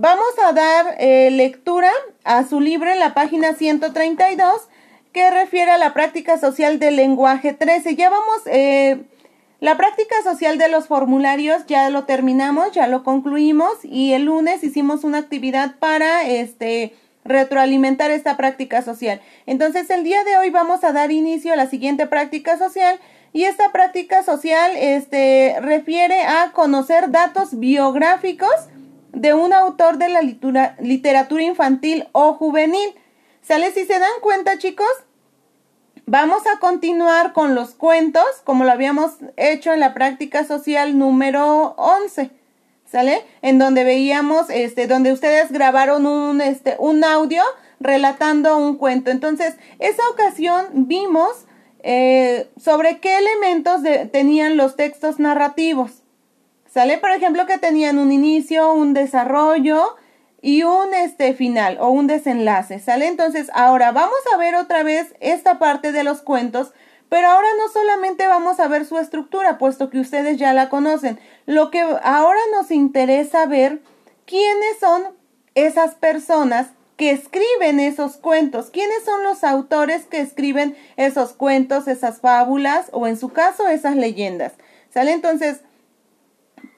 vamos a dar eh, lectura a su libro en la página 132 que refiere a la práctica social del lenguaje 13. Ya vamos, eh, la práctica social de los formularios ya lo terminamos, ya lo concluimos y el lunes hicimos una actividad para este retroalimentar esta práctica social. Entonces el día de hoy vamos a dar inicio a la siguiente práctica social y esta práctica social este, refiere a conocer datos biográficos de un autor de la literatura infantil o juvenil. ¿Sale? Si se dan cuenta, chicos, vamos a continuar con los cuentos, como lo habíamos hecho en la práctica social número 11. ¿Sale? En donde veíamos, este, donde ustedes grabaron un, este, un audio relatando un cuento. Entonces, esa ocasión vimos eh, sobre qué elementos tenían los textos narrativos. ¿Sale? Por ejemplo, que tenían un inicio, un desarrollo y un este final o un desenlace. ¿Sale? Entonces, ahora vamos a ver otra vez esta parte de los cuentos, pero ahora no solamente vamos a ver su estructura, puesto que ustedes ya la conocen. Lo que ahora nos interesa ver quiénes son esas personas que escriben esos cuentos. ¿Quiénes son los autores que escriben esos cuentos, esas fábulas o en su caso esas leyendas? ¿Sale? Entonces,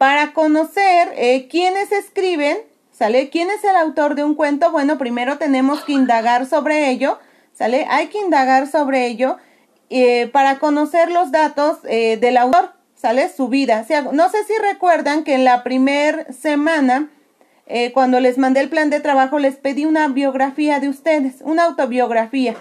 para conocer eh, quiénes escriben, ¿sale? ¿Quién es el autor de un cuento? Bueno, primero tenemos que indagar sobre ello, ¿sale? Hay que indagar sobre ello eh, para conocer los datos eh, del autor, ¿sale? Su vida. no sé si recuerdan que en la primera semana cuando les mandé el plan de trabajo, les pedí una biografía de ustedes, una autobiografía.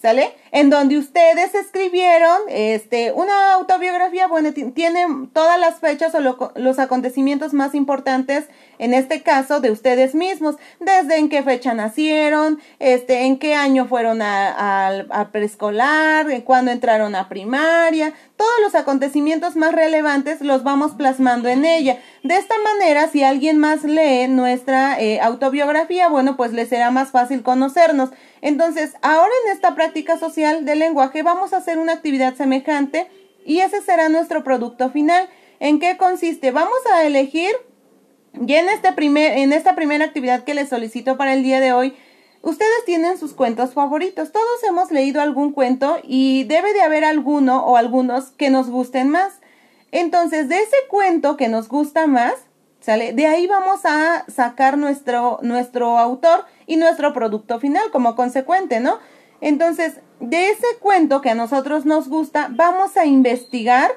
¿Sale? En donde ustedes escribieron este, una autobiografía, bueno, tiene todas las fechas o los acontecimientos más importantes, en este caso, de ustedes mismos, desde en qué fecha nacieron, este, en qué año fueron a, a preescolar, cuándo entraron a primaria, todos los acontecimientos más relevantes los vamos plasmando en ella. De esta manera, si alguien más lee nuestra eh, autobiografía, bueno, pues le será más fácil conocernos. Entonces, ahora en esta práctica social del lenguaje vamos a hacer una actividad semejante y ese será nuestro producto final. ¿En qué consiste? Vamos a elegir, y en, este primer, en esta primera actividad que les solicito para el día de hoy, Ustedes tienen sus cuentos favoritos. Todos hemos leído algún cuento y debe de haber alguno o algunos que nos gusten más. Entonces, de ese cuento que nos gusta más, ¿sale? De ahí vamos a sacar nuestro, nuestro autor y nuestro producto final como consecuente, ¿no? Entonces, de ese cuento que a nosotros nos gusta, vamos a investigar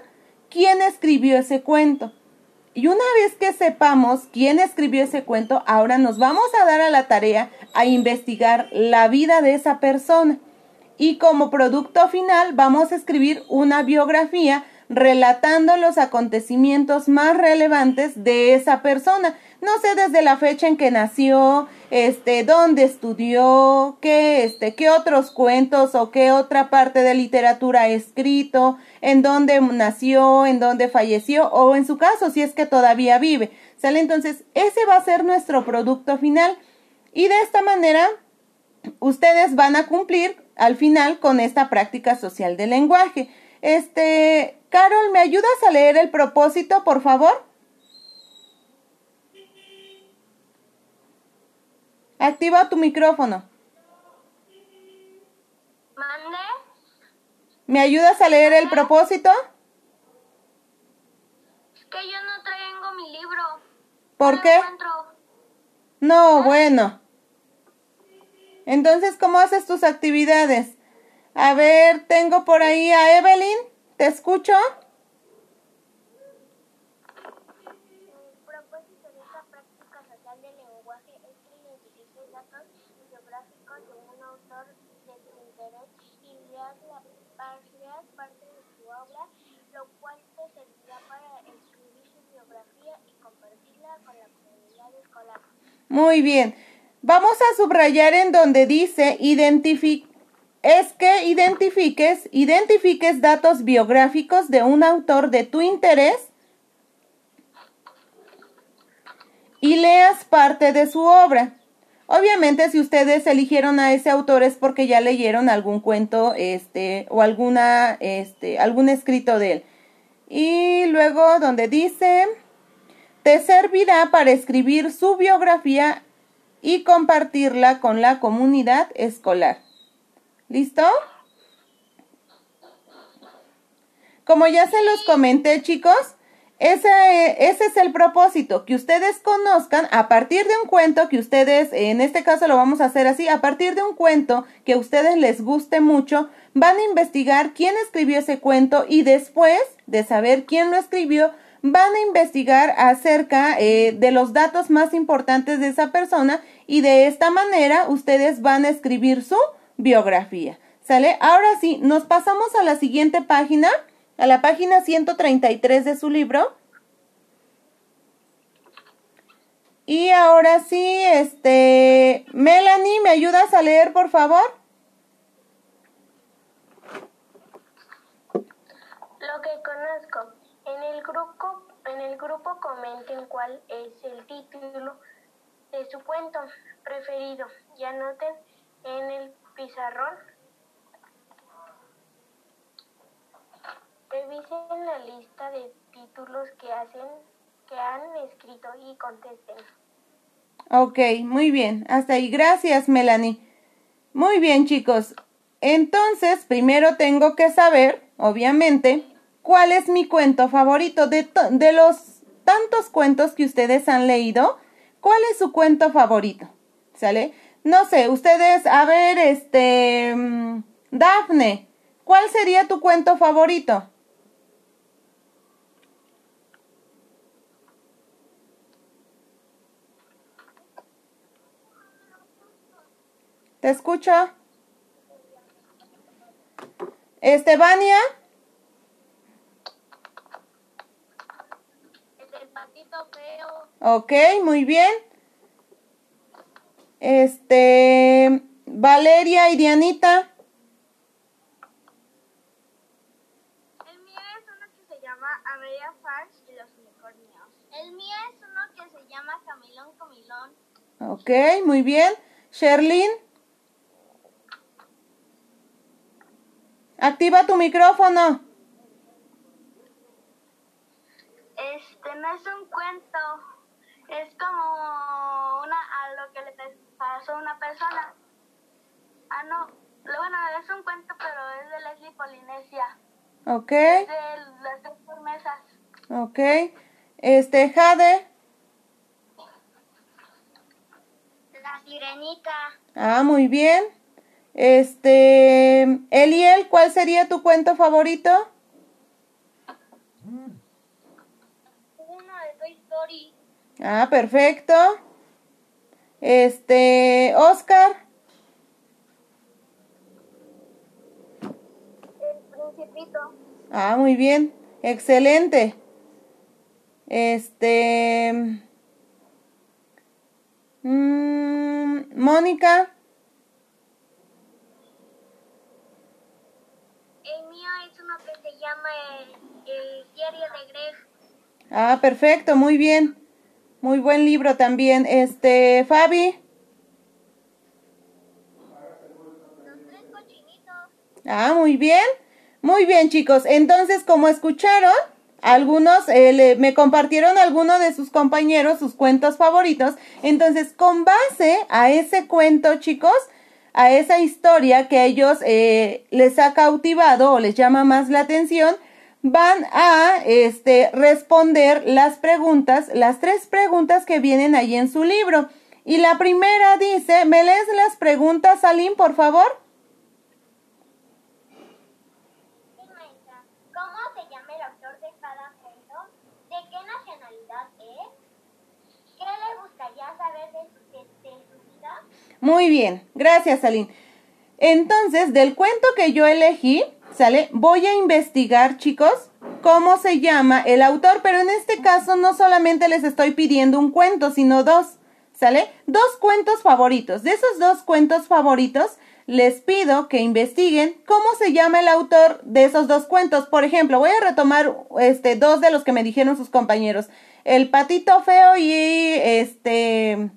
quién escribió ese cuento. Y una vez que sepamos quién escribió ese cuento, ahora nos vamos a dar a la tarea a investigar la vida de esa persona. Y como producto final vamos a escribir una biografía relatando los acontecimientos más relevantes de esa persona. No sé desde la fecha en que nació, este, dónde estudió, qué, este, qué otros cuentos o qué otra parte de literatura ha escrito, en dónde nació, en dónde falleció o en su caso si es que todavía vive. ¿Sale? Entonces, ese va a ser nuestro producto final y de esta manera ustedes van a cumplir al final con esta práctica social del lenguaje. Este, Carol, ¿me ayudas a leer el propósito, por favor? Activa tu micrófono. ¿Mande? ¿Me ayudas a leer el propósito? Es que yo no traigo mi libro. ¿Por qué? No, bueno. Entonces, ¿cómo haces tus actividades? A ver, tengo por ahí a Evelyn. ¿Te escucho? propósito de esta práctica social del lenguaje es que datos biográficos de un autor de tu interés y leas la parte de su obra, lo cual te servirá para escribir su biografía y compartirla con la comunidad escolar. Muy bien. Vamos a subrayar en donde dice es que identifiques, identifiques datos biográficos de un autor de tu interés y leas parte de su obra. Obviamente, si ustedes eligieron a ese autor es porque ya leyeron algún cuento, este, o alguna, este, algún escrito de él. Y luego donde dice, te servirá para escribir su biografía y compartirla con la comunidad escolar. ¿Listo? Como ya se los comenté, chicos, ese, es el propósito, que ustedes conozcan a partir de un cuento que ustedes, en este caso lo vamos a hacer así, a partir de un cuento que a ustedes les guste mucho, van a investigar quién escribió ese cuento y después de saber quién lo escribió, van a investigar acerca eh, de los datos más importantes de esa persona y de esta manera ustedes van a escribir su biografía. ¿Sale? Ahora sí, nos pasamos a la siguiente página a la página 133 de su libro. Y ahora sí, este, Melanie, ¿me ayudas a leer, por favor? Lo que conozco. En el grupo, en el grupo comenten cuál es el título de su cuento preferido y anoten en el pizarrón lista de títulos que hacen que han escrito y contesten. Ok, muy bien. Hasta ahí. Gracias, Melanie. Muy bien, chicos. Entonces, primero tengo que saber, obviamente, cuál es mi cuento favorito de, de los tantos cuentos que ustedes han leído. ¿Cuál es su cuento favorito? ¿Sale? No sé, ustedes, a ver, este, mm, Dafne, ¿cuál sería tu cuento favorito? ¿Te escucho? Estebania. el patito feo. Ok, muy bien. Este, Valeria y Dianita. El mío es uno que se llama Amelia Farsh y los unicornios. El mío es uno que se llama Camilón Camilón. Ok, muy bien. Sherlyn. Activa tu micrófono. Este no es un cuento, es como una a lo que le pasó a una persona. Ah, no, bueno, es un cuento, pero es de Leslie Polinesia. Ok. Es de las tres promesas. Ok. Este, Jade. La sirenita. Ah, muy bien. Este, Eliel, ¿cuál sería tu cuento favorito? Uno de Toy Story. Ah, perfecto. Este, Oscar. El Principito. Ah, muy bien. Excelente. Este, mmm, Mónica. Llama el, diario de Greg. Ah, perfecto, muy bien. Muy buen libro también. Este, Fabi. Los tres cochinitos. Ah, muy bien. Muy bien, chicos. Entonces, como escucharon, algunos eh, me compartieron algunos de sus compañeros sus cuentos favoritos. Entonces, con base a ese cuento, chicos, a esa historia que a ellos eh, les ha cautivado o les llama más la atención, van a este, responder las preguntas, las tres preguntas que vienen ahí en su libro. Y la primera dice, ¿me lees las preguntas, Salim, por favor? ¿Cómo se llama el autor de cada cuento? ¿De qué nacionalidad es? ¿Qué le gustaría saber de su muy bien, gracias Aline. Entonces, del cuento que yo elegí, ¿sale? Voy a investigar, chicos, cómo se llama el autor, pero en este caso no solamente les estoy pidiendo un cuento, sino dos, ¿sale? Dos cuentos favoritos. De esos dos cuentos favoritos, les pido que investiguen cómo se llama el autor de esos dos cuentos. Por ejemplo, voy a retomar este dos de los que me dijeron sus compañeros. El patito feo y este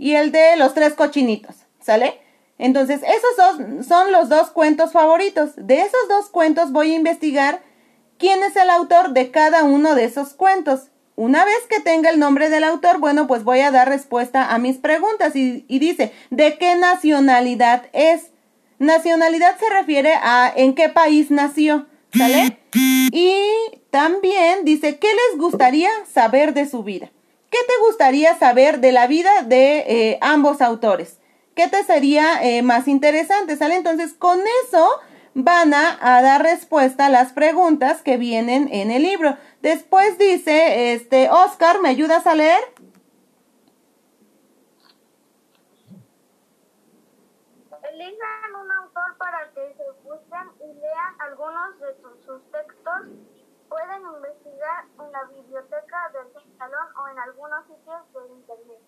y el de los tres cochinitos, ¿sale? Entonces, esos dos son los dos cuentos favoritos. De esos dos cuentos voy a investigar quién es el autor de cada uno de esos cuentos. una vez que tenga el nombre del autor, bueno, pues voy a dar respuesta a mis preguntas y, y dice, ¿de qué nacionalidad es? Nacionalidad se refiere a en qué país nació, ¿sale? Y también dice, ¿qué les gustaría saber de su vida? ¿Qué te gustaría saber de la vida de eh, ambos autores? ¿Qué te sería eh, más interesante? ¿Sale? Entonces, con eso van a, dar respuesta a las preguntas que vienen en el libro. Después dice, este, Oscar, ¿me ayudas a leer? Elijan un autor para que se busquen y lean algunos de sus textos. Pueden investigar en la biblioteca del salón o en algunos sitios de internet.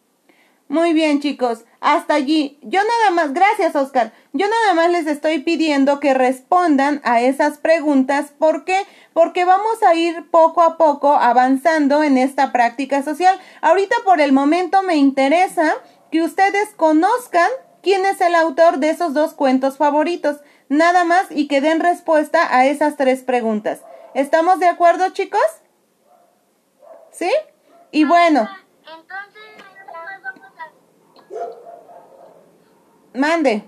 Muy bien, chicos. Hasta allí. Yo nada más, gracias, Oscar. Yo nada más les estoy pidiendo que respondan a esas preguntas. ¿Por qué? Porque vamos a ir poco a poco avanzando en esta práctica social. Ahorita por el momento me interesa que ustedes conozcan quién es el autor de esos dos cuentos favoritos. Nada más y que den respuesta a esas tres preguntas. ¿Estamos de acuerdo, chicos? ¿Sí? Y bueno. Entonces, Mande.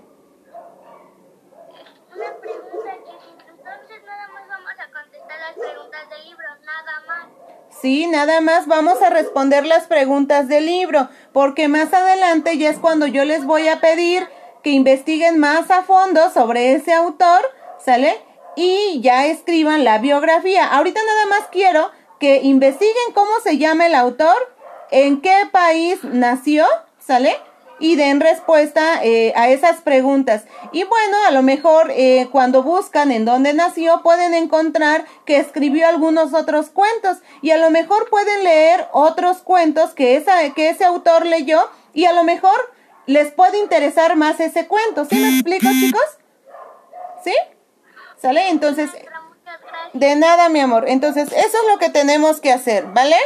Una pregunta, Chiquito. Entonces, nada más vamos a contestar las preguntas del libro, nada más. Sí, nada más vamos a responder las preguntas del libro, porque más adelante ya es cuando yo les voy a pedir que investiguen más a fondo sobre ese autor, ¿sale? Y ya escriban la biografía. Ahorita nada más quiero que investiguen cómo se llama el autor, en qué país nació, ¿sale? Y den respuesta eh, a esas preguntas. Y bueno, a lo mejor eh, cuando buscan en dónde nació, pueden encontrar que escribió algunos otros cuentos. Y a lo mejor pueden leer otros cuentos que, esa, que ese autor leyó. Y a lo mejor les puede interesar más ese cuento. ¿Sí me explico, chicos? ¿Sí? ¿Sale? Entonces, de nada, mi amor. Entonces, eso es lo que tenemos que hacer, ¿vale?